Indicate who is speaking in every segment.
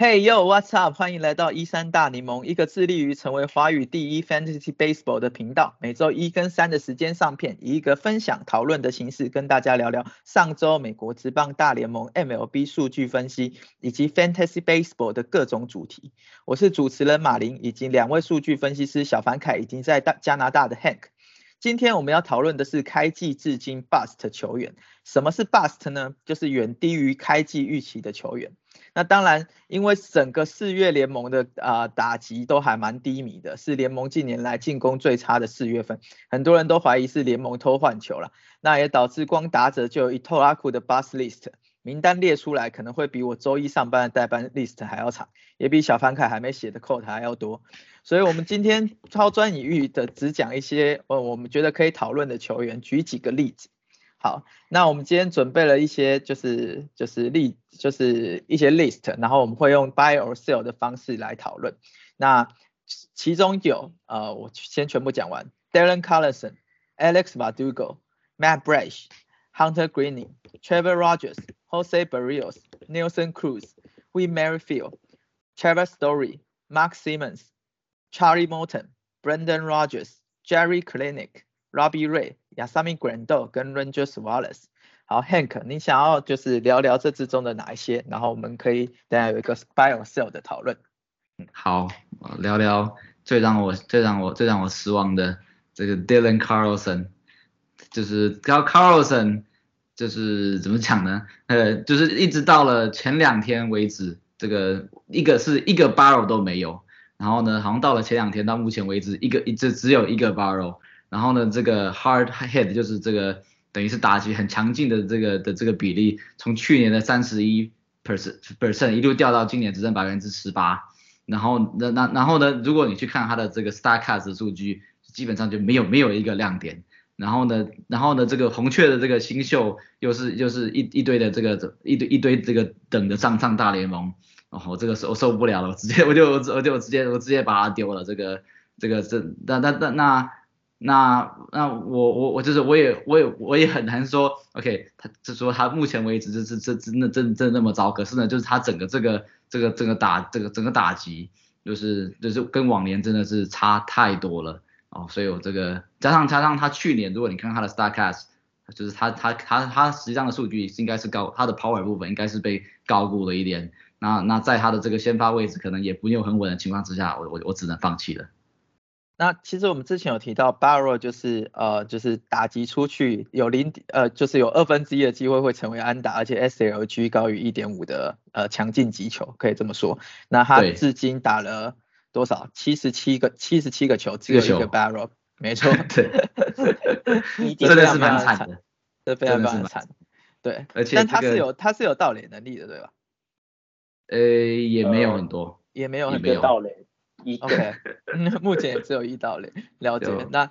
Speaker 1: Hey yo, what's up？欢迎来到一三大柠檬，一个致力于成为华语第一 Fantasy Baseball 的频道。每周一跟三的时间上片，以一个分享讨论的形式，跟大家聊聊上周美国职棒大联盟 MLB 数据分析以及 Fantasy Baseball 的各种主题。我是主持人马林，以及两位数据分析师小凡凯，已经在大加拿大的 Hank。今天我们要讨论的是开季至今 Bust 球员。什么是 Bust 呢？就是远低于开季预期的球员。那当然，因为整个四月联盟的啊打击都还蛮低迷的，是联盟近年来进攻最差的四月份，很多人都怀疑是联盟偷换球了。那也导致光打者就有一透拉库的 bus list 名单列出来，可能会比我周一上班的代班 list 还要长，也比小凡凯还没写的 code 还要多。所以我们今天抛砖引玉的只讲一些呃我们觉得可以讨论的球员，举几个例子。好，那我们今天准备了一些，就是就是例，就是一些 list，然后我们会用 buy or sell 的方式来讨论。那其中有，呃，我先全部讲完：Darren Carlson、Alex Vadugo、Matt Brash、Hunter Greene、Trevor Rogers、Jose Barrios、Nelson Cruz、We Merrifield、Trevor Story、Mark Simmons、Charlie Morton、Brendan Rogers、Jerry Clinic、Robbie Ray。亚萨米 Grando 跟 Rangers Wallace，好 Hank，你想要就是聊聊这之中的哪一些，然后我们可以等下有一个 Bio Sell 的讨论。
Speaker 2: 好，聊聊最让我最让我最让我失望的这个 Dylan Carlson，就是 Carlson，就是怎么讲呢？呃，就是一直到了前两天为止，这个一个是一个 Barrel 都没有，然后呢，好像到了前两天到目前为止，一个一只只有一个 Barrel。然后呢，这个 hard hit 就是这个等于是打击很强劲的这个的这个比例，从去年的三十一 percent percent 一路掉到今年只剩百分之十八。然后那那然后呢，如果你去看他的这个 Starcast 数据，基本上就没有没有一个亮点。然后呢，然后呢，这个红雀的这个新秀又是又是一一堆的这个一堆一堆这个等着上上大联盟。然后这个我受不了了，我直接我就我就我直接我直接把它丢了。这个这个这那那那那。那那我我我就是我也我也我也很难说，OK，他就说他目前为止这这这真的真真那么糟，可是呢，就是他整个这个这个整个打这个整个打击，就是就是跟往年真的是差太多了哦，所以我这个加上加上他去年，如果你看他的 Starcast，就是他他他他实际上的数据应该是高，他的 Power 部分应该是被高估了一点，那那在他的这个先发位置可能也不用很稳的情况之下，我我我只能放弃了。
Speaker 1: 那其实我们之前有提到，Barrow 就是呃就是打击出去有零呃就是有二分之一的机会会成为安打，而且 SLG 高于一点五的呃强劲击球，可以这么说。那他至今打了多少？七十七个七十七个球，只有一个 Barrow，没错，
Speaker 2: 对，真的是蛮惨的，
Speaker 1: 这非常非常惨。对，
Speaker 2: 而且
Speaker 1: 但他是有他是有盗垒能力的，对吧？
Speaker 2: 呃，也没有很多，
Speaker 1: 也没有很
Speaker 3: 多盗垒。
Speaker 1: OK，目前也只有一到零，了解。那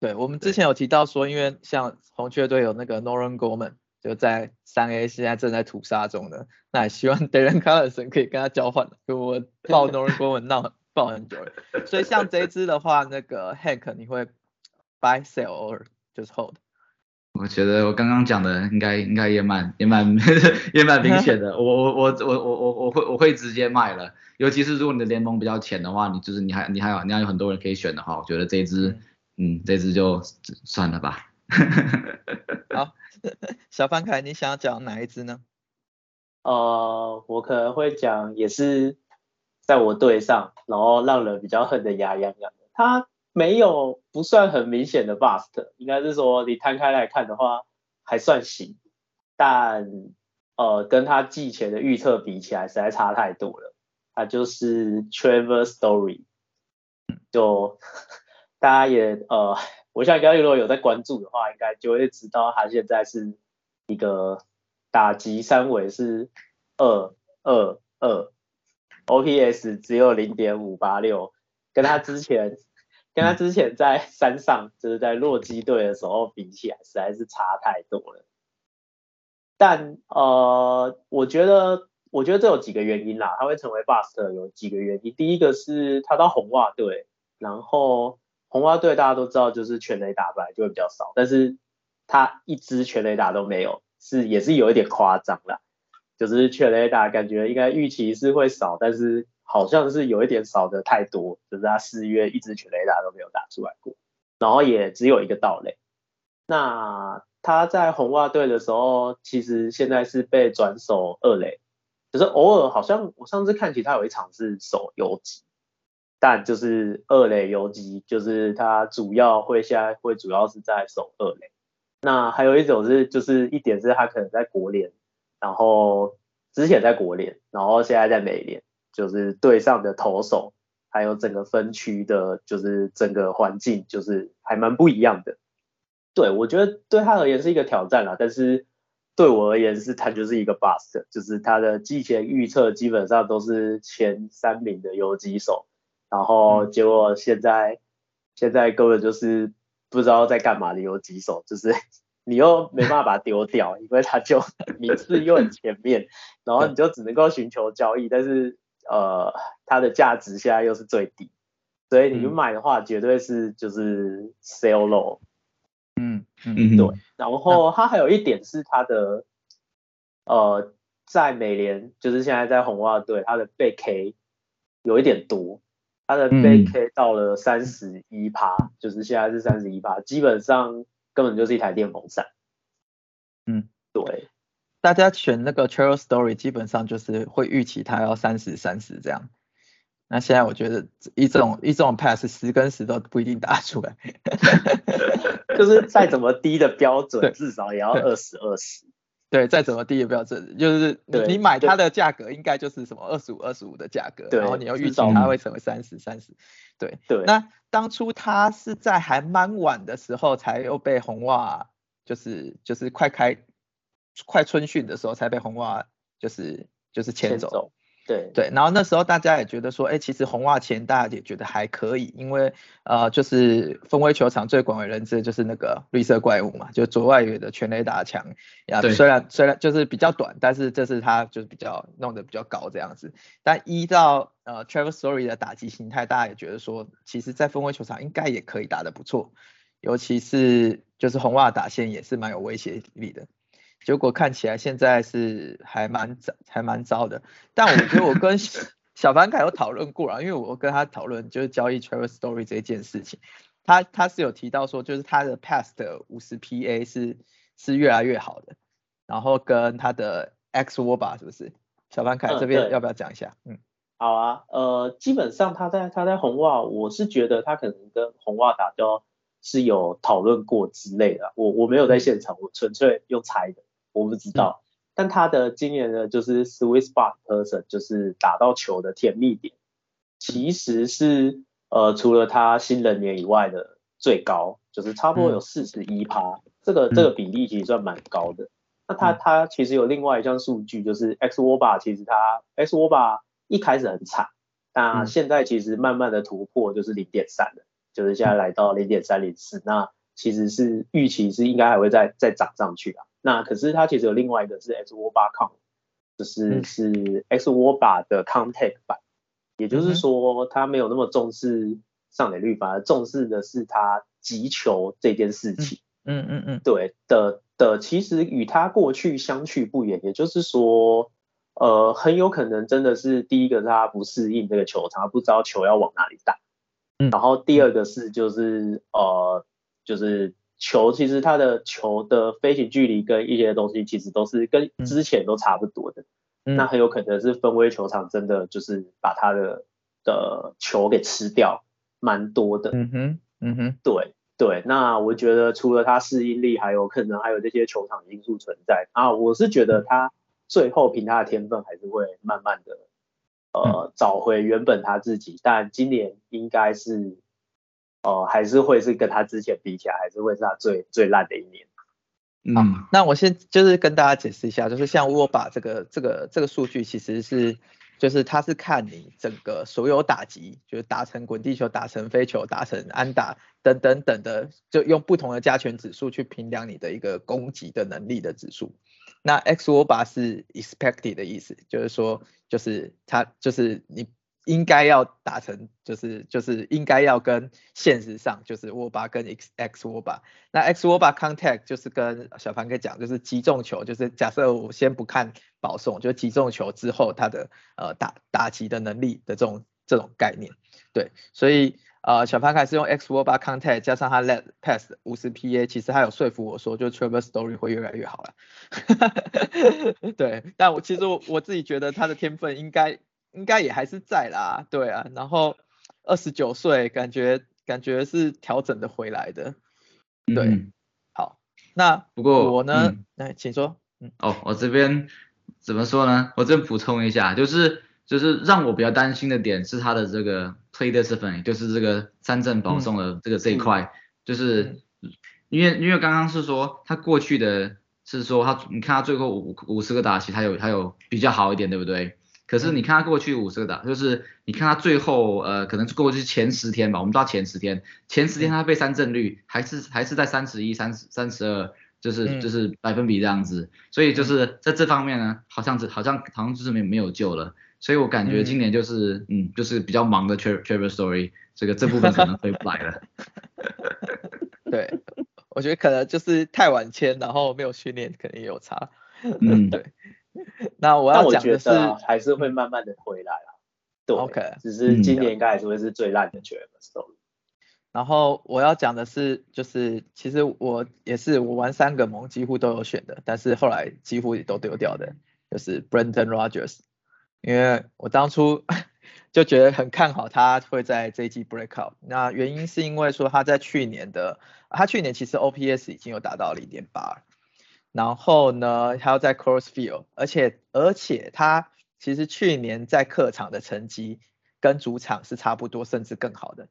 Speaker 1: 对我们之前有提到说，因为像红雀队有那个 Noran Gorman，就在三 A，现在正在屠杀中的，那也希望 Darren Carlson 可以跟他交换。就我抱 Noran Gorman 闹抱很久了，所以像这一支的话，那个 Hank 你会 buy sell or 就是 hold？
Speaker 2: 我觉得我刚刚讲的应该应该也蛮也蛮 也蛮明显的，我我我我我我我会我会直接卖了，尤其是如果你的联盟比较浅的话，你就是你还你还有你还有很多人可以选的话，我觉得这支嗯这支就算了吧。
Speaker 1: 好，小范凯，你想要讲哪一支呢？
Speaker 3: 呃，我可能会讲也是在我队上，然后让人比较恨的牙痒痒的他。没有不算很明显的 bust，应该是说你摊开来看的话还算行，但呃跟他季前的预测比起来实在差太多了。他就是 Trevor Story，就大家也呃，我想刚刚如果有在关注的话，应该就会知道他现在是一个打击三围是二二二，OPS 只有零点五八六，跟他之前。跟他之前在山上，就是在洛基队的时候比起来，实在是差太多了。但呃，我觉得，我觉得这有几个原因啦。他会成为 buster 有几个原因。第一个是他到红袜队，然后红袜队大家都知道，就是全垒打本来就会比较少，但是他一支全垒打都没有，是也是有一点夸张啦。就是全垒打感觉应该预期是会少，但是好像是有一点少的太多，就是他四月一支全垒打都没有打出来过，然后也只有一个盗垒。那他在红袜队的时候，其实现在是被转守二垒，就是偶尔好像我上次看起他有一场是守游击，但就是二垒游击，就是他主要会现在会主要是在守二垒。那还有一种是就是一点是他可能在国联。然后之前在国联，然后现在在美联，就是队上的投手，还有整个分区的，就是整个环境，就是还蛮不一样的。对我觉得对他而言是一个挑战啦，但是对我而言是他就是一个 bust，就是他的季前预测基本上都是前三名的游击手，然后结果现在现在根本就是不知道在干嘛的游击手，就是。你又没办法把它丢掉，因为它就 名次又很前面，然后你就只能够寻求交易，但是呃，它的价值现在又是最低，所以你买的话绝对是就是 sell low。
Speaker 1: 嗯嗯
Speaker 3: 对，然后它还有一点是它的呃，在美联就是现在在红袜队，它的被 K 有一点多，它的被 K 到了三十一趴，就是现在是三十一趴，基本上。根本就是一台电风扇。
Speaker 1: 嗯，
Speaker 3: 对，
Speaker 1: 大家选那个 Trail Story 基本上就是会预期它要三十三十这样。那现在我觉得一这种一这种 pass 十跟十都不一定打出来，
Speaker 3: 就是再怎么低的标准，至少也要二十二十。
Speaker 1: 对，再怎么低的标准，就是你你买它的价格应该就是什么二十五二十五的价格，然后你要预期它会成为三十三十。对
Speaker 3: 对。
Speaker 1: 那当初它是在还蛮晚的时候才又被红袜，就是就是快开快春训的时候才被红袜就是就是牵走。
Speaker 3: 对
Speaker 1: 对，然后那时候大家也觉得说，哎，其实红袜前大家也觉得还可以，因为呃，就是分威球场最广为人知的就是那个绿色怪物嘛，就左外野的全垒打墙呀，虽然虽然就是比较短，但是这是他就是比较弄得比较高这样子。但依照呃 Travis Story 的打击形态，大家也觉得说，其实在分威球场应该也可以打得不错，尤其是就是红袜打线也是蛮有威胁力的。结果看起来现在是还蛮糟，还蛮糟的。但我觉得我跟小凡凯有讨论过了，因为我跟他讨论就是交易 Travis Story 这件事情，他他是有提到说，就是他的 Past 五十 PA 是是越来越好的，然后跟他的 X w a r 是不是？小凡凯这边要不要讲一下？
Speaker 3: 嗯，好啊，呃，基本上他在他在红袜，我是觉得他可能跟红袜打交是有讨论过之类的，我我没有在现场，我纯粹用猜的。我不知道，但他的今年的就是 sweet spot person，就是打到球的甜蜜点，其实是呃除了他新人年以外的最高，就是差不多有四十一趴，这个这个比例其实算蛮高的。那他他其实有另外一项数据，就是 x w o b a 其实他 x w o b a 一开始很惨，那现在其实慢慢的突破就是零点三了，就是现在来到零点三零四，那其实是预期是应该还会再再涨上去啊。那可是它其实有另外一个是 X w a b a Con，就是是 X w a b a 的 Contact 版，也就是说它没有那么重视上垒率，反而重视的是它击球这件事情。
Speaker 1: 嗯嗯嗯，
Speaker 3: 对的的，其实与它过去相去不远，也就是说，呃，很有可能真的是第一个他不适应这个球场，不知道球要往哪里打。
Speaker 1: 嗯，
Speaker 3: 然后第二个是就是呃就是。球其实它的球的飞行距离跟一些东西其实都是跟之前都差不多的，那很有可能是分威球场真的就是把它的的球给吃掉蛮多的。
Speaker 1: 嗯哼，嗯哼，
Speaker 3: 对对，那我觉得除了它适应力，还有可能还有这些球场因素存在啊，我是觉得他最后凭他的天分还是会慢慢的呃找回原本他自己，但今年应该是。哦，还是会是跟他之前比起来，还是会是他最最烂的一年。
Speaker 1: 嗯，那我先就是跟大家解释一下，就是像我把这个这个这个数据，其实是就是它是看你整个所有打击，就是打成滚地球、打成飞球、打成安打等等等的，就用不同的加权指数去评量你的一个攻击的能力的指数。那 X 我把是 expected 的意思，就是说就是它就是你应该要达成，就是就是应该要跟现实上就是沃巴跟 X X 沃巴，那 X 沃巴 contact 就是跟小凡哥讲，就是击中球，就是假设我先不看保送，就击中球之后他的呃打打击的能力的这种这种概念，对，所以呃小凡凯是用 X 沃巴 contact 加上他 let pass 五十 PA，其实他有说服我说，就 Trevor Story 会越来越好了，对，但我其实我我自己觉得他的天分应该。应该也还是在啦，对啊，然后二十九岁，感觉感觉是调整的回来的，对，好，那
Speaker 2: 不过
Speaker 1: 我呢，来，请说，
Speaker 2: 嗯，哦，我这边怎么说呢？我这补充一下，就是就是让我比较担心的点是他的这个 play discipline，就是这个三振保送的这个这一块，就是因为因为刚刚是说他过去的是说他，你看他最后五五十个打席，他有他有比较好一点，对不对？可是你看他过去五十个打，就是你看他最后呃，可能过去前十天吧，我们知道前十天，前十天他被三振率还是还是在三十一、三十三十二，就是就是百分比这样子，所以就是在这方面呢，好像是好像好像就是没没有救了，所以我感觉今年就是嗯，就是比较忙的 Travel Story，这个这部分可能回不来了。
Speaker 1: 对，我觉得可能就是太晚签，然后没有训练，可能也有差。嗯，对。那我要讲的是，
Speaker 3: 还是会慢慢的回来啦。对，OK，只是今年应该还是会是最烂的 m Story。
Speaker 1: 然后我要讲的是，就是其实我也是我玩三个盟几乎都有选的，但是后来几乎也都丢掉的，就是 Brendan Rogers，因为我当初 就觉得很看好他会在这一季 break out。那原因是因为说他在去年的，他去年其实 OPS 已经有达到零点八。然后呢，他要在 Crossfield，而且而且他其实去年在客场的成绩跟主场是差不多，甚至更好的。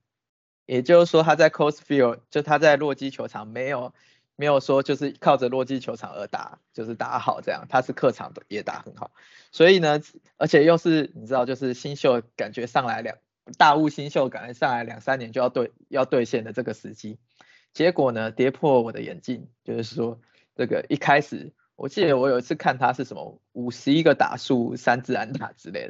Speaker 1: 也就是说他在 Crossfield，就他在洛基球场没有没有说就是靠着洛基球场而打，就是打好这样，他是客场的也打很好。所以呢，而且又是你知道，就是新秀感觉上来两大物新秀感觉上来两三年就要兑要兑现的这个时机，结果呢跌破我的眼镜，就是说。这个一开始，我记得我有一次看他是什么五十一个打数三自然打之类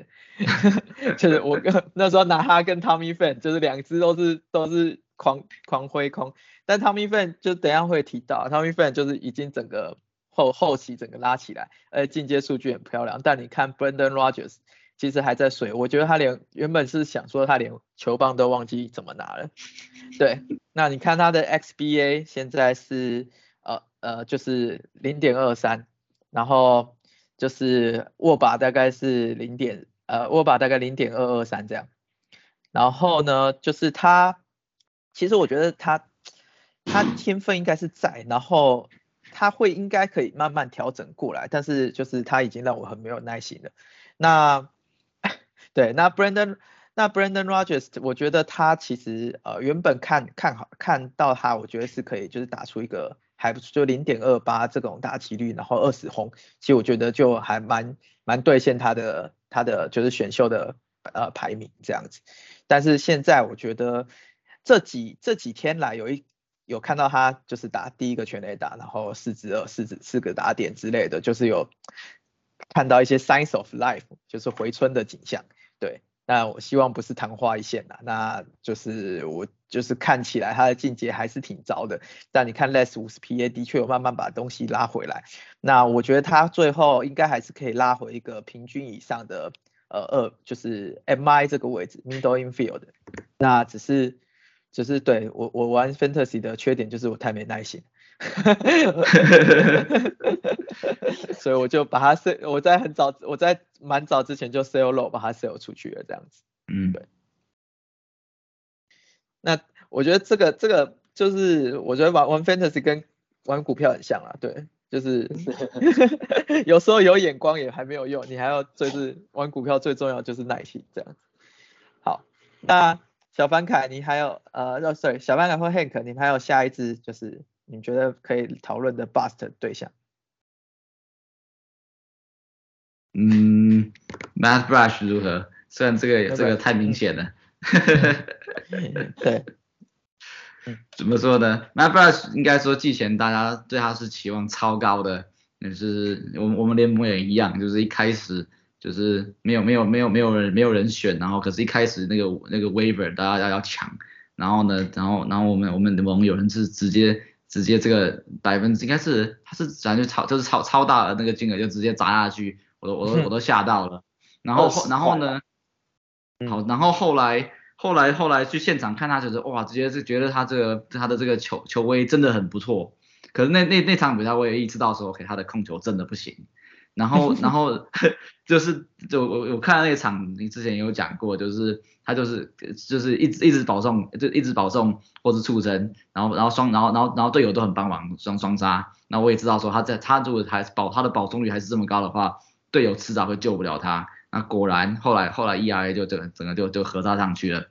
Speaker 1: 的，就是我跟那时候拿他跟 Tommy Fan，就是两只都是都是狂狂挥空，但 Tommy Fan 就等下会提到，Tommy Fan 就是已经整个后后期整个拉起来，呃进阶数据很漂亮，但你看 Brendan Rogers 其实还在水，我觉得他连原本是想说他连球棒都忘记怎么拿了，对，那你看他的 XBA 现在是。呃，就是零点二三，然后就是握把大概是零点，呃，握把大概零点二二三这样。然后呢，就是他，其实我觉得他，他天分应该是在，然后他会应该可以慢慢调整过来，但是就是他已经让我很没有耐心了。那，对，那 Brandon，那 Brandon Rogers，我觉得他其实呃原本看看好看到他，我觉得是可以就是打出一个。还不就零点二八这种大几率，然后二十轰，其实我觉得就还蛮蛮兑现他的他的就是选秀的呃排名这样子。但是现在我觉得这几这几天来有一有看到他就是打第一个全垒打，然后四支二四支四个打点之类的，就是有看到一些 signs of life，就是回春的景象，对。那我希望不是昙花一现呐，那就是我就是看起来他的境界还是挺糟的。但你看 less 五十 PA 的确有慢慢把东西拉回来，那我觉得他最后应该还是可以拉回一个平均以上的呃二，就是 MI 这个位置 middle infield。那只是只是对我我玩 fantasy 的缺点就是我太没耐心。所以我就把它 sell，我在很早，我在蛮早之前就 sell low，把它 sell 出去了，这样子。嗯，对。那我觉得这个这个就是我觉得玩玩 fantasy 跟玩股票很像啊，对，就是 有时候有眼光也还没有用，你还要就是玩股票最重要就是耐心这样子。好，那小凡凯你还有呃，sorry，小凡凯或 Hank，你们还有下一支就是。你觉得可以讨论的 bust 对象？
Speaker 2: 嗯 m a t h Brush 如何？虽然这个这个太明显了。
Speaker 1: 对。
Speaker 2: 怎么说呢？MyBrush 应该说季前大家对他是期望超高的，也是我我们联盟也一样，就是一开始就是没有没有没有没有人没有人选，然后可是一开始那个那个 waiver 大家要要抢，然后呢，然后然后我们我们的盟有人是直接直接这个百分之应该是他是反正就超就是超超大的那个金额就直接砸下去，我都我都我都吓到了，然后然后呢，好，然后后来后来后来去现场看他，就是哇，直接是觉得他这个他的这个球球威真的很不错。可是那那那场比赛我也意识到说，OK，他的控球真的不行。然后 然后就是就我我看那场，你之前有讲过，就是他就是就是一直一直保送，就一直保送或是触身，然后然后双然后然后然后队友都很帮忙双双杀。那我也知道说他在他如果还保他的保送率还是这么高的话，队友迟早会救不了他。那果然后来后来 ERA 就整整个就就合扎上去了。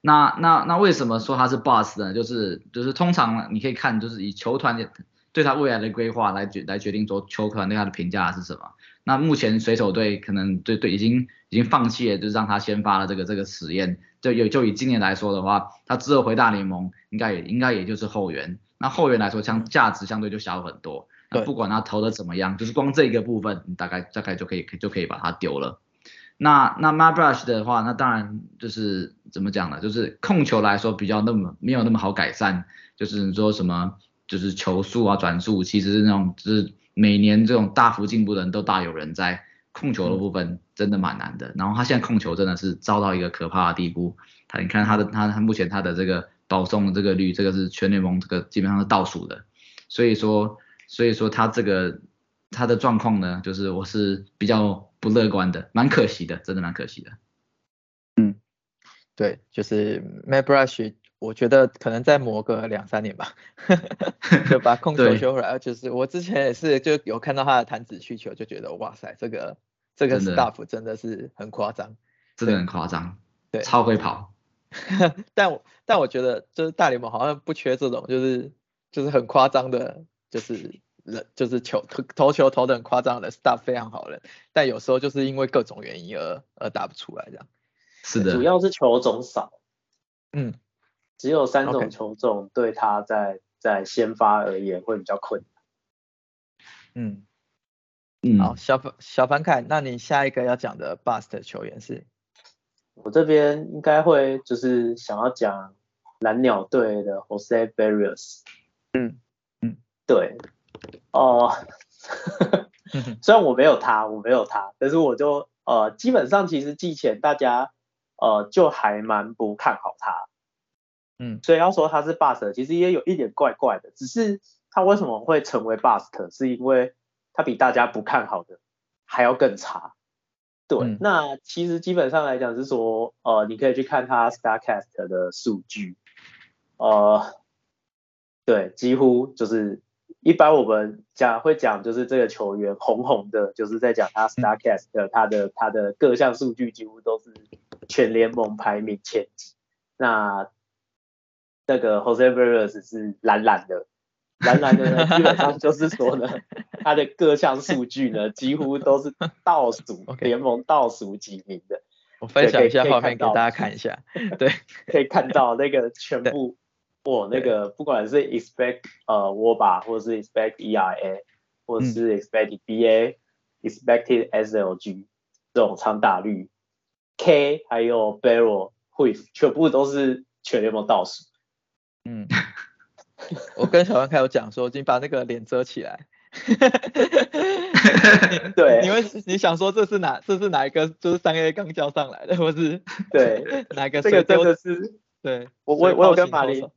Speaker 2: 那那那为什么说他是 boss 呢？就是就是通常你可以看，就是以球团的对他未来的规划来决来决定说球团对他的评价是什么。那目前水手队可能对对已经已经放弃了，就是让他先发了这个这个实验。就有就以今年来说的话，他之后回大联盟应该也应该也就是后援。那后援来说，相价值相对就小很多。不管他投的怎么样，就是光这个部分，你大概大概就可以就可以把它丢了。那那 My Brush 的话，那当然就是怎么讲呢？就是控球来说比较那么没有那么好改善，就是你说什么就是球速啊转速，其实是那种就是每年这种大幅进步的人都大有人在，控球的部分真的蛮难的。然后他现在控球真的是遭到一个可怕的地步，他你看他的他他目前他的这个保送的这个率，这个是全联盟这个基本上是倒数的，所以说所以说他这个他的状况呢，就是我是比较不乐观的，蛮可惜的，真的蛮可惜的。
Speaker 1: 嗯对，就是 Matt Brush，我觉得可能再磨个两三年吧，就把控球
Speaker 2: 对
Speaker 1: 修回来。就是我之前也是就有看到他的弹指需求，就觉得哇塞，这个这个
Speaker 2: 真的
Speaker 1: staff 真的是很夸张。
Speaker 2: 真的很夸张，
Speaker 1: 对
Speaker 2: 超会跑，
Speaker 1: 但我但我觉得就是大联盟好像不缺这种，就是就是很夸张的，就是人就是球投投球投的很夸张的 staff 非常好的人，但有时候就是因为各种原因而而打不出来这样。
Speaker 2: 是的，
Speaker 3: 主要是球种少，
Speaker 1: 嗯，
Speaker 3: 只有三种球种，对他在在先发而言会比较困难。
Speaker 1: 嗯，
Speaker 2: 嗯，
Speaker 1: 好，小凡小凡凯，那你下一个要讲的 bust 球员是？
Speaker 3: 我这边应该会就是想要讲蓝鸟队的 Jose Barrios。
Speaker 1: 嗯嗯，
Speaker 3: 对，哦、虽然我没有他，我没有他，但是我就呃，基本上其实季前大家呃就还蛮不看好他，
Speaker 1: 嗯
Speaker 3: 所以要说他是 bust，其实也有一点怪怪的。只是他为什么会成为 bust，是因为他比大家不看好的还要更差。对，
Speaker 1: 嗯
Speaker 3: 那其实基本上来讲是说，呃，你可以去看他 Starcast 的数据，呃，对，几乎就是一般我们讲会讲就是这个球员红红的，就是在讲他 Starcast 的他的他的各项数据几乎都是全联盟排名前几。那那个 Jose Vargas 是蓝蓝的，蓝蓝的呢，基本上就是说呢，他的各项数据呢几乎都是倒数 联盟倒数几名的。
Speaker 1: 我分享一下画面给大家看一下。对，
Speaker 3: 可以看到那个全部，我那个不管是 expect 呃 WOBA 或者是 expect ERA 或者是 expect BA、expected SLG 这种长打率，K 还有 barrel whiff 全部都是全联盟倒数。
Speaker 1: 嗯，我跟小凡凯有讲说，你把那个脸遮起来。
Speaker 3: 对
Speaker 1: 你会你想说这是哪这是哪一个就是三 A 刚交上来的，或是
Speaker 3: 对，
Speaker 1: 哪一个
Speaker 3: 这个真的是
Speaker 1: 对，
Speaker 3: 我我我有跟马林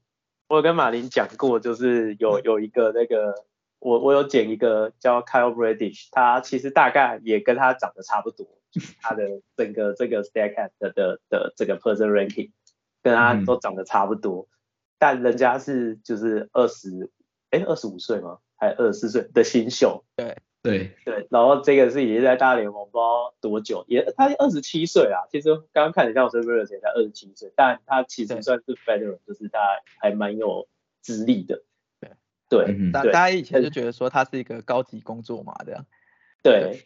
Speaker 3: 我有跟马林讲过，就是有有一个那个，我我有剪一个叫 Kyle Bradish，他其实大概也跟他长得差不多，就是他的 整个这个 Statcast 的的的这个 person ranking 跟他
Speaker 2: 嗯。
Speaker 3: 都长得差不多，但人家是就是二十，哎二十五岁吗？还二十四岁的新秀，
Speaker 2: 对，
Speaker 3: 对，然后这个是已经在大联盟不知道多久，也他二十七岁啊。其实刚刚看你像我 e v e r 才二十七岁，但他其
Speaker 1: 对
Speaker 3: 实算是 veteran，就是他还蛮有资历的。
Speaker 1: 对大
Speaker 3: 对
Speaker 1: 大家以前就觉得说他是一个高级工作嘛，这样，
Speaker 3: 对，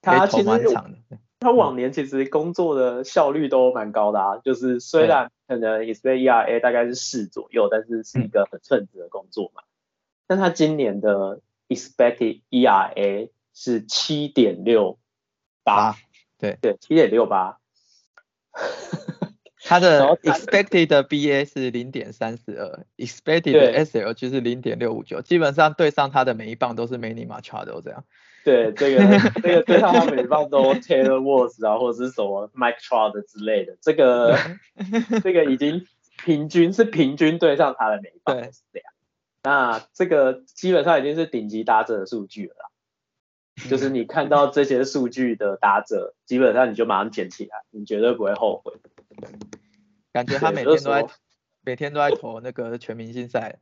Speaker 3: 他其实
Speaker 1: 长的。
Speaker 3: 他往年其实工作的效率都蛮高的啊，就是虽然可能 e x p e ERA 大概是四左右，但是是一个很称职的工作嘛。但他今年的 expected ERA 是七点六，八，
Speaker 1: 对
Speaker 3: 对，七点六八。
Speaker 1: 他的 expected BA 是零点三四二，expected
Speaker 3: 对
Speaker 1: SL 就是零点六五九，基本上对上他的每一棒都是 Manny Machado 这样。
Speaker 3: 对，这个这个对上他每一棒都 Taylor Woods 啊，或者是什么 Mike Trout 之类的，这个 这个已经平均是平均对上他的每一棒是这样。那这个基本上已经是顶级打者的数据了啦，就是你看到这些数据的打者，基本上你就马上捡起来，你绝对不会后悔。
Speaker 1: 感觉他每天都在
Speaker 3: 说
Speaker 1: 每天都在投那个全明星赛。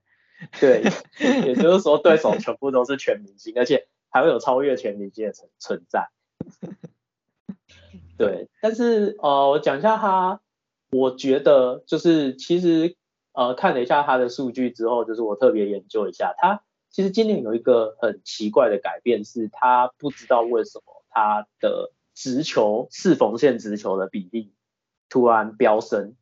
Speaker 3: 对，也就是说对手全部都是全明星，而且还会有超越全明星的存存在。对，但是呃，我讲一下他，我觉得就是其实呃看了一下他的数据之后，就是我特别研究一下，他其实今年有一个很奇怪的改变，是他不知道为什么他的直球四缝线直球的比例突然飙升，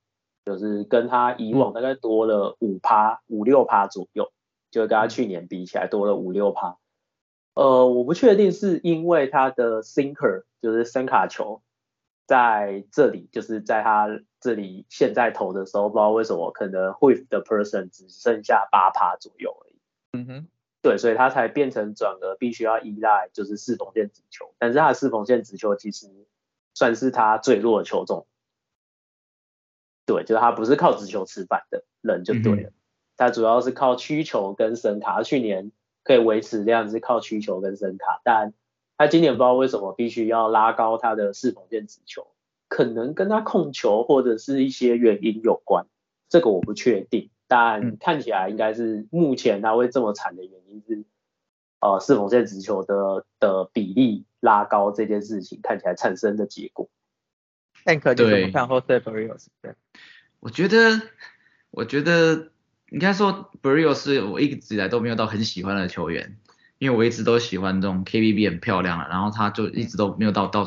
Speaker 3: 就是跟他以往大概多了五趴五六趴左右，就跟他去年比起来多了五六趴。呃，我不确定是因为他的 sinker 就是深卡球在这里，就是在他这里现在投的时候，不知道为什么可能 whiff 的 person 只剩下八趴左右而已。
Speaker 1: 嗯哼，
Speaker 3: 对，所以他才变成转而必须要依赖就是四缝线直球，但是他的四缝线直球其实算是他最弱的球种。对，就是他不是靠直球吃饭的人就对了，他主要是靠曲球跟声卡。他去年可以维持量是靠曲球跟声卡，但他今年不知道为什么必须要拉高他的四缝线直球，可能跟他控球或者是一些原因有关，这个我不确定。但
Speaker 1: 嗯
Speaker 3: 看起来应该是目前他会这么惨的原因是，呃，四缝线直球的的比例拉高这件事情看起来产生的结果。
Speaker 1: Tank 你怎么
Speaker 2: 对
Speaker 1: 看 Jose Barrios？对，
Speaker 2: 我觉得，我觉得应该说 b r i o 是我一直以来都没有到很喜欢的球员，因为我一直都喜欢这种 KBB 很漂亮了，然后他就一直都没有到到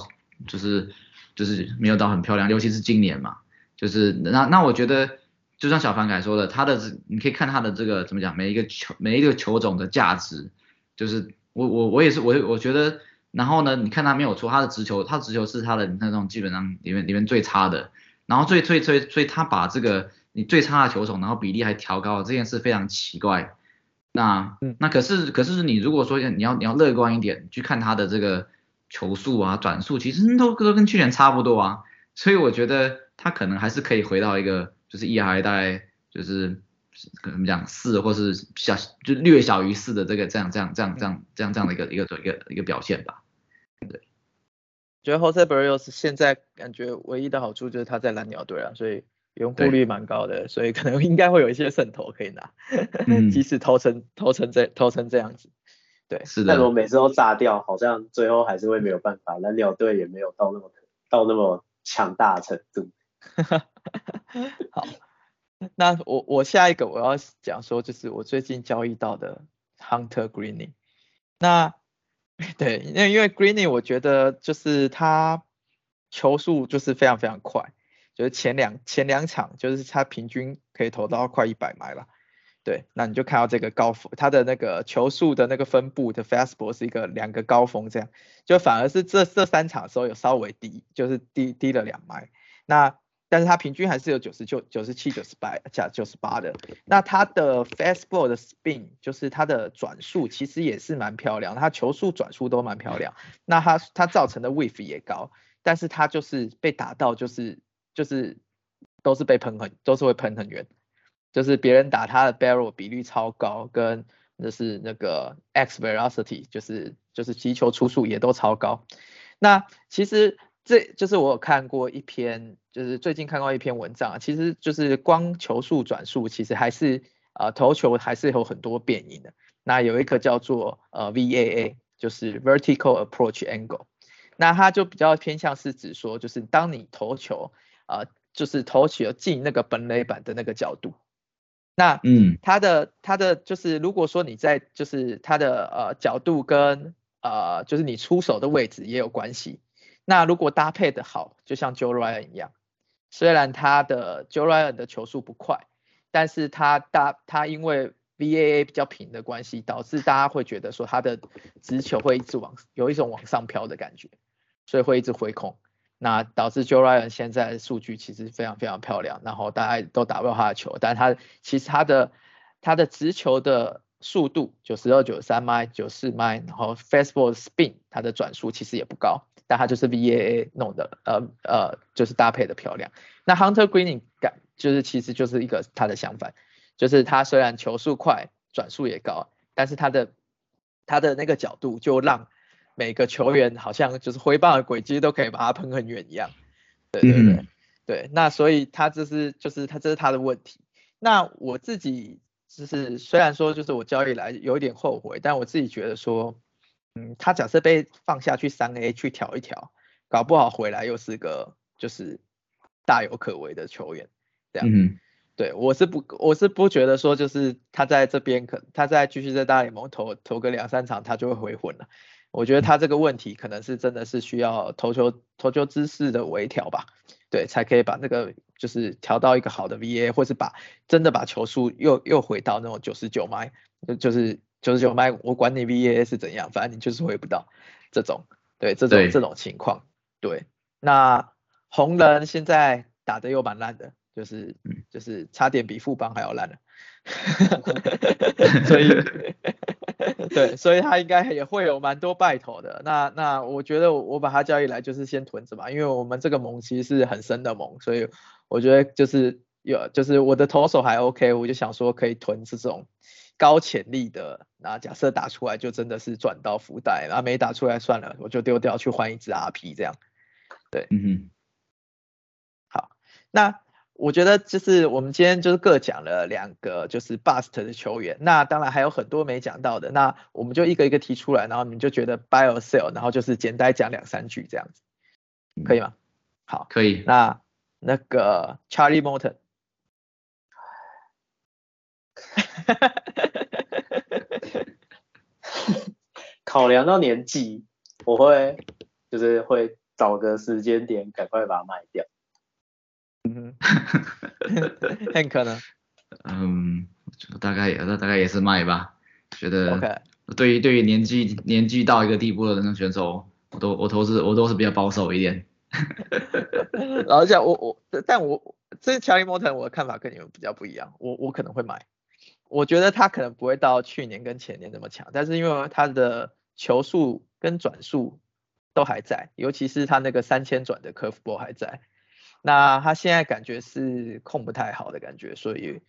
Speaker 2: 就是就是没有到很漂亮，尤其是今年嘛，就是那那我觉得就像小凡凯说的，他的这你可以看他的这个怎么讲，每一个球每一个球种的价值，就是我我我也是我我觉得。然后呢，你看他没有错，他的直球，他直球是他的那种基本上里面里面最差的，然后最最最所以他把这个你最差的球种，然后比例还调高了，这件事非常奇怪。那
Speaker 1: 嗯
Speaker 2: 那可是可是你如果说你要你要乐观一点去看他的这个球速啊转速，其实都都跟去年差不多啊，所以我觉得他可能还是可以回到一个就是 ERA 大概就是怎么讲四或是小就略小于四的这个这样这样这样这样这样这样的一个一个一个一个表现吧。
Speaker 1: 对觉得 Jose Barrios 现在感觉唯一的好处就是他在蓝鸟队啊，所以用户
Speaker 2: 对
Speaker 1: 率蛮高的，所以可能应该会有一些胜投可以拿，
Speaker 2: 嗯
Speaker 1: 即使投成投成这投成这样子，对，
Speaker 2: 是的
Speaker 3: 但我，每次都炸掉，好像最后还是会没有办法。蓝鸟队也没有到那么到那么强大的程度。
Speaker 1: 好，那我我下一个我要讲说，就是我最近交易到的 Hunter Greeny。那对，因为因为 Greeny 我觉得就是他球速就是非常非常快，就是前两前两场就是他平均可以投到快一百迈吧。对，那你就看到这个高峰，他的那个球速的那个分布的 fastball 是一个两个高峰这样，就反而是这这三场的时候有稍微低，就是低低了两迈。那但是他平均还是有九十九、九十七、九十八加九十八的。那他的 fastball 的 spin 就是他的转速其实也是蛮漂亮，他球速、转速都蛮漂亮。那他他造成的 whiff 也高，但是他就是被打到就是就是都是被喷很都是会喷很远，就是别人打他的 barrel 比率超高，跟就是那个 x velocity 就是就是击球出速也都超高。那其实这就是我有看过一篇，就是最近看过一篇文章啊，其实就是光球速转速，其实还是呃投球还是有很多变因的。那有一个叫做呃 VAA，就是 Vertical Approach Angle，那它就比较偏向是指说，就是当你投球呃就是投球进那个本垒板的那个角度，那
Speaker 2: 嗯
Speaker 1: 它的它的就是如果说你在就是它的呃角度跟呃就是你出手的位置也有关系。那如果搭配的好，就像 Joe Ryan 一样，虽然他的 Joe Ryan 的球速不快，但是他大他因为 VAA 比较平的关系，导致大家会觉得说他的直球会一直往有一种往上飘的感觉。所以会一直回空。那导致 Joe Ryan 现在数据其实非常非常漂亮，然后大家都打不到他的球，但他其实他的他的直球的速度九十二、九十三迈、九四迈，然后 fastball spin 他的转速其实也不高，但他就是 VAA 弄的，呃呃就是搭配的漂亮。那 Hunter Greening 感就是其实就是一个他的相反，就是他虽然球速快，转速也高，但是他的他的那个角度就让每个球员好像就是挥棒的轨迹都可以把它喷很远一样，对对对对，那所以他这是就是他这是他的问题。那我自己就是虽然说就是我交易来有一点后悔，但我自己觉得说，嗯，他假设被放下去三 A 去调一调，搞不好回来又是个就是大有可为的球员，这样。嗯对，我是不，我是不觉得说就是他在这边可，他再继续在大联盟投投个两三场，他就会回魂了。我觉得他这个问题可能是真的是需要投球投球姿势的微调吧，对，才可以把那个就是调到一个好的 VA，或是把真的把球速又又回到那种九十九迈，就是九十九迈，我管你 VAA 是怎样，反正你就是回不到这种，对，这种这种情况，对。那红人现在打的又蛮烂的。就是就是差点比富邦还要烂了，所以对，所以他应该也会有蛮多败头的。那那我觉得我把他交易来就是先囤着嘛，因为我们这个盟其实是很深的盟，所以我觉得就是有就是我的投手还 OK，我就想说可以囤这种高潜力的。那假设打出来就真的是转到福袋，然后没打出来算了，我就丢掉去换一支 RP 这样。对，嗯哼，好，那。我觉得就是我们今天就是各讲了两个就是 bust 的球员，那当然还有很多没讲到的，那我们就一个一个提出来，然后你们就觉得 buy or sell，然后就是简单讲两三句这样子，可以吗？好，
Speaker 2: 可以。
Speaker 1: 那那个 Charlie Morton，
Speaker 3: 考量到年纪，我会就是会找个时间点赶快把它卖掉。
Speaker 1: 嗯，很可能。
Speaker 2: 嗯，大概也，那大概也是卖吧。觉得，对于对于年纪年纪到一个地步的那种选手，我都我都是我都是比较保守一点。
Speaker 1: 然后讲我我，但我这乔伊莫腾，我的看法跟你们比较不一样。我我可能会买，我觉得他可能不会到去年跟前年那么强，但是因为他的球速跟转速都还在，尤其是他那个三千转的 curve ball 还在。那他现在感觉是控不太好的感觉，所以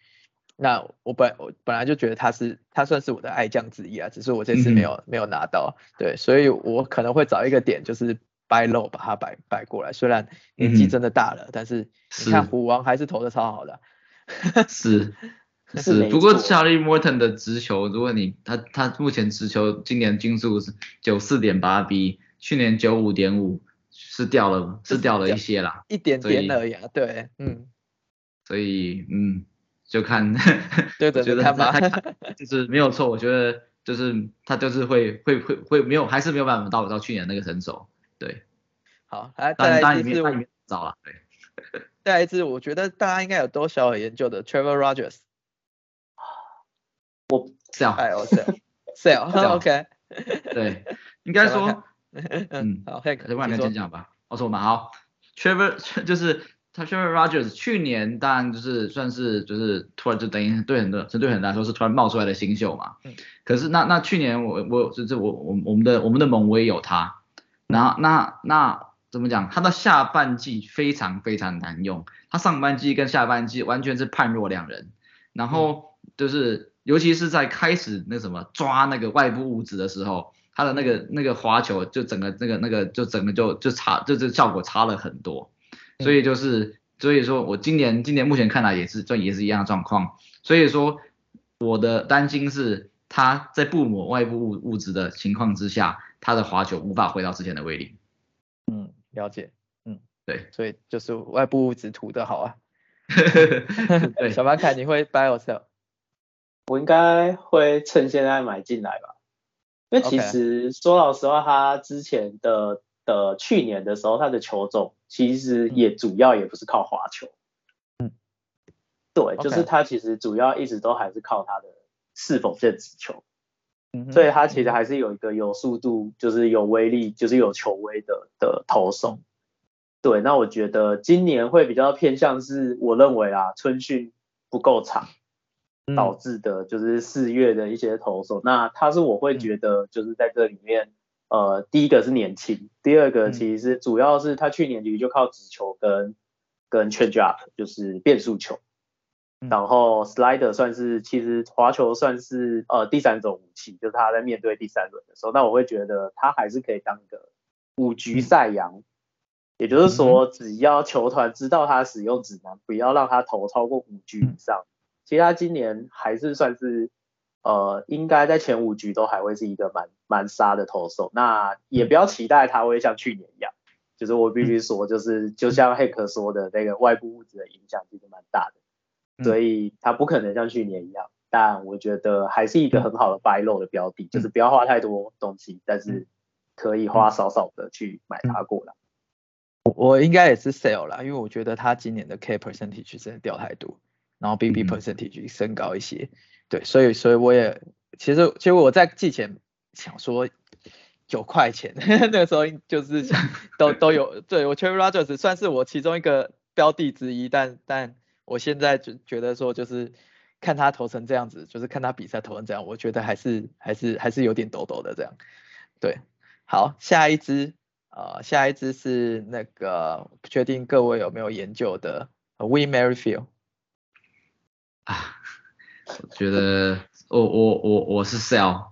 Speaker 1: 那我本我本来就觉得他是他算是我的爱将之一啊，只是我这次没有没有拿到，对，所以我可能会找一个点就是 buy low 把它摆摆过来，虽然年纪真的大了，但是你看虎王还是投的超好的，
Speaker 2: 是是，不过 Charlie Morton 的直球，如果你他他目前直球今年均速是九四点八 B，去年九五点五。是掉了，是掉了一些啦，
Speaker 1: 一点点而已啊。对，嗯，
Speaker 2: 所以嗯，就看，
Speaker 1: 对的，
Speaker 2: 觉得他就是没有错。我觉得就是他就是会会会会没有，还是没有办法到到去年那个成熟。对，
Speaker 1: 好，来 再来一次，
Speaker 2: 早了，对。
Speaker 1: 再来一次，我觉得大家应该有多少研究的 Trevor Rogers。
Speaker 2: 我 sell，
Speaker 1: 哎，我 sell，sell，OK。
Speaker 2: 对，应该说。
Speaker 1: 嗯，好，可
Speaker 2: 以，我来先讲吧。我说嘛，好，Trevor 就是他 Trevor Rogers，去年当然就是算是就是突然就等于对很多，针对很多来说是突然冒出来的新秀嘛。嗯。可是那那去年我我就是我我我们的我们的盟我也有他，然后那那怎么讲？他的下半季非常非常难用，他上半季跟下半季完全是判若两人。然后就是尤其是在开始那什么抓那个外部物质的时候。他的那个那个滑球就整个那个那个就整个就就差就这效果差了很多，所以就是所以说我今年今年目前看来也是这也是一样的状况，所以说我的担心是他在不抹外部物物质的情况之下，他的滑球无法回到之前的威力。
Speaker 1: 嗯，了解，嗯，
Speaker 2: 对，
Speaker 1: 所以就是外部物质涂的好啊。
Speaker 2: 对，
Speaker 1: 小白凯你会 buy or sell？
Speaker 3: 我应该会趁现在买进来吧。因为其实说老实话，他之前的的去年的时候，他的球种其实也主要也不是靠滑球，嗯，对，就是他其实主要一直都还是靠他的是否见直球，
Speaker 1: 嗯
Speaker 3: 所以他其实还是有一个有速度，就是有威力，就是有球威的的投手。对，那我觉得今年会比较偏向是，我认为啊，春训不够长
Speaker 1: 嗯
Speaker 3: 导致的，就是四月的一些投手。那他是我会觉得就是在这里面，呃，第一个是年轻，第二个
Speaker 1: 嗯。
Speaker 3: 其实是主要是他去年其实就靠直球跟跟 change up，就是变速球。
Speaker 1: 嗯。
Speaker 3: 然后 slider 算是其实滑球算是呃第三种武器，就是他在面对第三轮的时候，那我会觉得他还是可以当一个五局赛扬，也就是说只要球团知道他使用指南，不要让他投超过五局以上，其实他今年还是算是呃应该在前五局都还会是一个蛮蛮杀的投手，那也不要期待他会像去年一样。就是我必须说，就是就像黑客说的那个外部物质的影响其实蛮大的。
Speaker 1: 嗯
Speaker 3: 所以他不可能像去年一样，但我觉得还是一个很好的 buy low 的标的，就是不要花太多东西，但是可以花少少的去买它过来。
Speaker 1: 我我应该也是 sell 啦，因为我觉得他今年的 K percentage 真的掉太多，然后 BB
Speaker 2: 嗯
Speaker 1: percentage 升高一些，对，所以所以我也其实其实我在季前想说九块钱，那个时候就是 都都有，对我 Cherry Rogers 算是我其中一个标的之一，但但我现在就觉得说就是看他投成这样子，就是看他比赛投成这样，我觉得还是还是还是有点抖抖的这样，对，好，下一支。呃，下一支是那个不确定各位有没有研究的 We Merrifield。
Speaker 2: 啊，我觉得我我我我是 sell，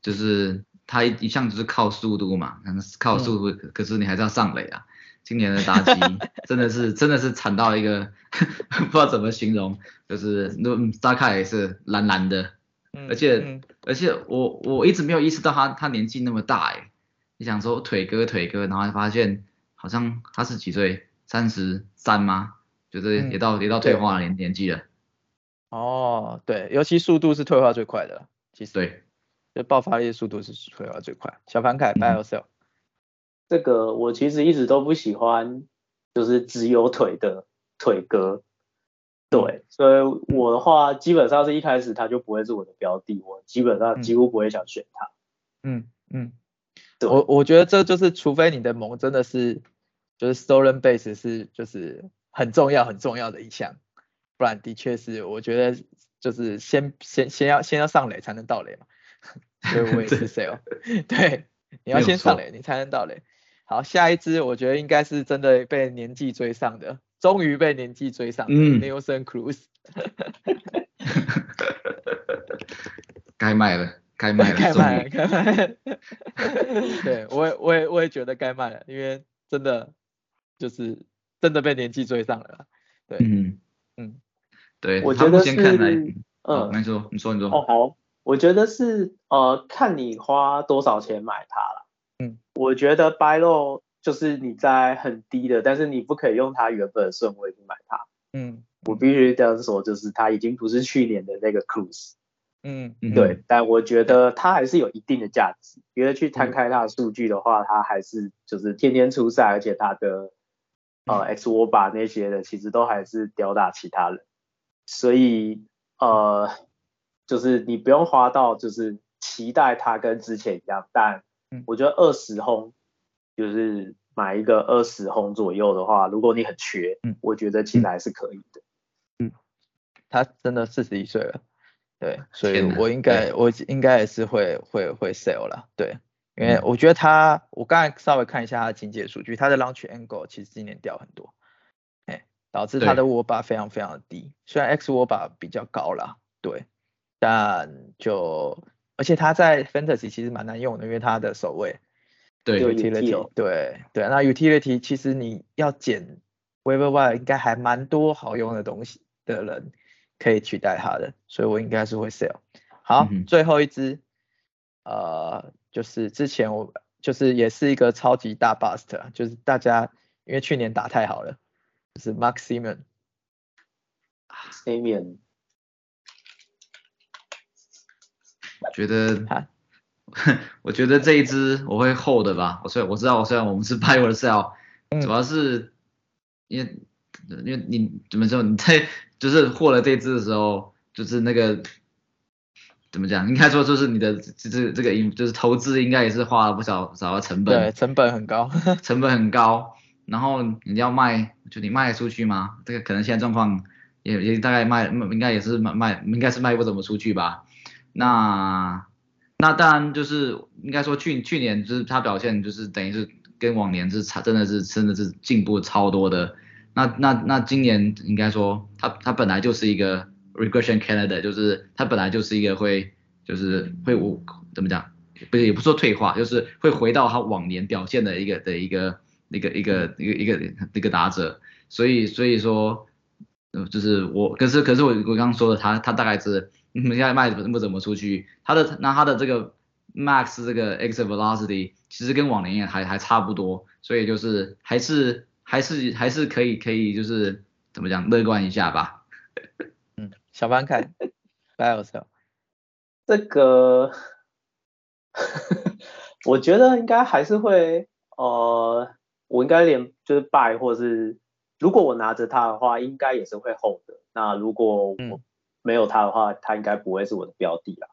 Speaker 2: 就是他一一向就是靠速度嘛，可能是靠速度，可可是你还是要上垒啊。今年的打击 真的是真的是惨到一个不知道怎么形容，就是那大概也是蓝蓝的，
Speaker 1: 嗯
Speaker 2: 而且、
Speaker 1: 嗯
Speaker 2: 而且我我一直没有意识到他他年纪那么大哎，你想说腿哥腿哥，然后发现好像他是几岁，三十三吗？觉得也到、也到退化年年纪了，
Speaker 1: 哦，对，尤其速度是退化最快的，其实
Speaker 2: 对，
Speaker 1: 就爆发力的速度是退化最快。小凡凯
Speaker 2: 嗯
Speaker 1: Bio Cell，
Speaker 3: 这个我其实一直都不喜欢，就是只有腿的腿哥。对，所以我的话基本上是一开始他就不会是我的标的，我基本上几乎不会想选他。
Speaker 1: 嗯嗯，
Speaker 3: 对
Speaker 1: 我我觉得这就是除非你的盟真的是就是 stolen base 是就是很重要很重要的一项，不然的确是我觉得就是先先先要先要上垒才能到垒嘛，所以我也是 sell，对，你要先上垒你才能到垒。好，下一支我觉得应该是真的被年纪追上的，终于被年纪追上的、
Speaker 2: 嗯。
Speaker 1: Nelson Cruz，
Speaker 2: 该卖了，该卖了，终
Speaker 1: 该卖了，
Speaker 2: 于，
Speaker 1: 该卖了。对，我也我也我也觉得该卖了，因为真的就是真的被年纪追上了啦。对，
Speaker 2: 嗯。
Speaker 1: 嗯，
Speaker 2: 对，
Speaker 3: 我觉得是
Speaker 2: 前看
Speaker 3: 嗯，
Speaker 2: 你说，你说，你说，
Speaker 3: 哦好，我觉得是呃看你花多少钱买它了。
Speaker 1: 嗯，
Speaker 3: 我觉得 buy low 就是你在很低的，但是你不可以用它原本的顺位去买它。
Speaker 1: 嗯
Speaker 3: 我必须这样说，就是它已经不是去年的那个 Cruise。
Speaker 1: 嗯
Speaker 2: 嗯
Speaker 3: 对，但我觉得它还是有一定的价值。因为去摊开它的数据的话，它还是就是天天出赛，而且它的呃 X 握把那些的，其实都还是吊打其他人。所以呃，就是你不用花到就是期待它跟之前一样，但
Speaker 1: 嗯
Speaker 3: 我觉得二十轰就是买一个二十轰左右的话，如果你很缺，
Speaker 1: 嗯
Speaker 3: 我觉得其实还是可以的。
Speaker 1: 嗯他真的四十一岁了，对，所以我应该我应该也是会会会 sell 了，对，因为我觉得他，我刚才稍微看一下他的经济数据，他的 launch angle 其实今年掉很多，哎，导致它的握把非常非常的低，虽然 X 握把比较高啦，对，但就而且它在 fantasy 其实蛮难用的，因为它的守卫
Speaker 2: 对。
Speaker 3: 有
Speaker 1: utility，对对，那 utility 其实你要捡 waiver wire 应该还蛮多好用的东西的人可以取代它的，所以我应该是会 sell。好，
Speaker 2: 嗯
Speaker 1: 最后一只，呃，就是之前我就是也是一个超级大 bust，就是大家因为去年打太好了，就是 Max
Speaker 3: Simon，Samian
Speaker 2: 我觉得
Speaker 1: 啊，
Speaker 2: 我觉得这一支我会 hold 的吧。我虽然我知道，我虽然我们是 buy or sell，、
Speaker 1: 嗯
Speaker 2: 主要是因为因为你怎么说你在就是获了这支的时候，就是那个怎么讲？应该说就是你的这这这个应就是投资应该也是花了不少少的成本，
Speaker 1: 对，成本很高，
Speaker 2: 成本很高。然后你要卖，就你卖出去吗？这个可能现在状况也也大概卖，应该也是卖卖，应该是卖不怎么出去吧。那那当然就是应该说去去年就是他表现就是等于是跟往年是差，真的是真的是进步超多的。那那那今年应该说他他本来就是一个 regression candidate，就是他本来就是一个会就是会我怎么讲，不是也不说退化，就是会回到他往年表现的一个的一个一个一个一个一个一个打者。所以所以说，呃就是我可是可是我我刚刚说的他他大概是。现在卖不怎么出去，他的那他的这个 max 这个 exit velocity 其实跟往年也还还差不多，所以就是还是还是还是可以可以就是怎么讲乐观一下吧。
Speaker 1: 嗯，小凡凯，buy or sell？
Speaker 3: 这个 我觉得应该还是会，呃，我应该连就是 buy 或是如果我拿着它的话，应该也是会 hold 的。那如果我没有它的话，它应该不会是我的标的啦。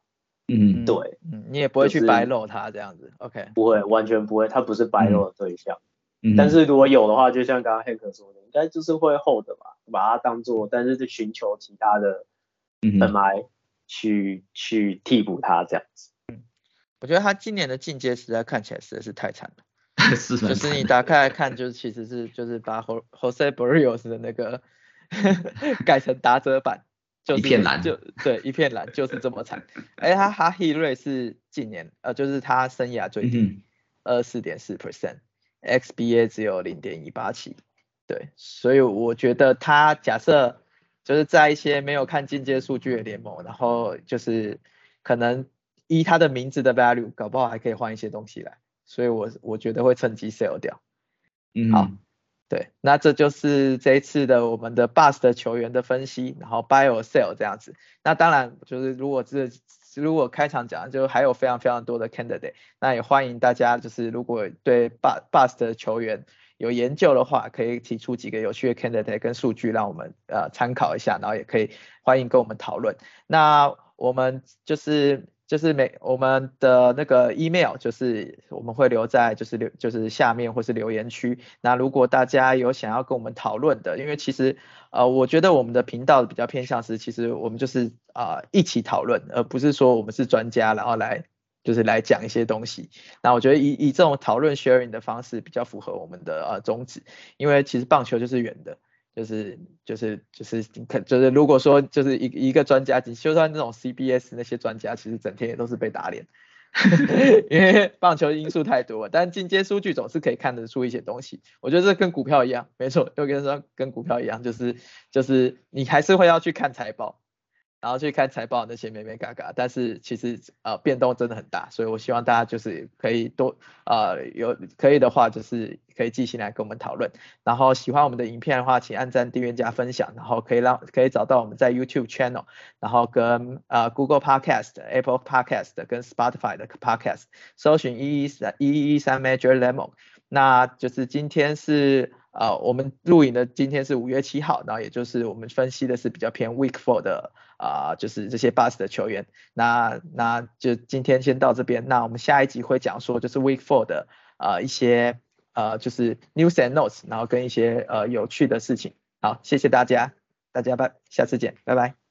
Speaker 2: 嗯，
Speaker 3: 对，
Speaker 1: 嗯，你也不会去白露它这样子，OK？
Speaker 3: 不会，完全不会，它不是白露的对象。嗯，但是如果有的话，就像刚刚 Hank 说的，应该就是会 hold 吧，把它当做，但是是寻求其他的人来去去替补他这样子。
Speaker 1: 嗯，我觉得他今年的进阶实在看起来实在是太惨
Speaker 2: 了，是，
Speaker 1: 就是你打开来看，就是其实是就是把 Jose Barrios 的那个。改成打折版，就
Speaker 2: 一片蓝，
Speaker 1: 就对，一片蓝就是这么惨。哎，他哈希瑞是近年，呃，就是他生涯最低，二四点四 percent，XBA 只有零点一八七，对，所以我觉得他假设就是在一些没有看进阶数据的联盟，然后就是可能依他的名字的 value，搞不好还可以换一些东西来，所以我我觉得会趁机 sell 掉。
Speaker 2: 嗯，
Speaker 1: 好。对，那这就是这一次的我们的 bus 的球员的分析，然后 buy or sell 这样子。那当然就是如果这如果开场讲，就还有非常非常多的 candidate，那也欢迎大家就是如果对 bus bus 的球员有研究的话，可以提出几个有趣的 candidate 跟数据让我们呃参考一下，然后也可以欢迎跟我们讨论。那我们就是。就是每我们的那个 email，就是我们会留在就是留就是下面或是留言区。那如果大家有想要跟我们讨论的，因为其实呃我觉得我们的频道比较偏向是，其实我们就是啊一起讨论，而不是说我们是专家然后来就是来讲一些东西。那我觉得以以这种讨论 sharing 的方式比较符合我们的呃宗旨，因为其实棒球就是圆的。就是就是就是可就是如果说就是一一个专家，就算那种 CBS 那些专家，其实整天也都是被打脸，因为 棒球因素太多。但进阶数据总是可以看得出一些东西。我觉得这跟股票一样，没错，又跟说跟股票一样，就是就是你还是会要去看财报。然后去看财报那些美美嘎嘎，但是其实呃变动真的很大，所以我希望大家就是可以多呃有可以的话就是可以寄信来跟我们讨论。然后喜欢我们的影片的话，请按赞、订阅、加分享，然后可以让可以找到我们在 YouTube channel，然后跟呃 Google Podcast、Apple Podcast 跟 Spotify 的 Podcast，搜寻一一三一一一三 Major Lemon。那就是今天是呃我们录影的今天是五月七号，然后也就是我们分析的是比较偏 Week Four 的。啊，就是这些 bus 的球员，那那就今天先到这边，那我们下一集会讲说就是 week four 的呃一些呃就是 news and notes，然后跟一些呃有趣的事情。好，谢谢大家，大家拜，下次见，拜拜。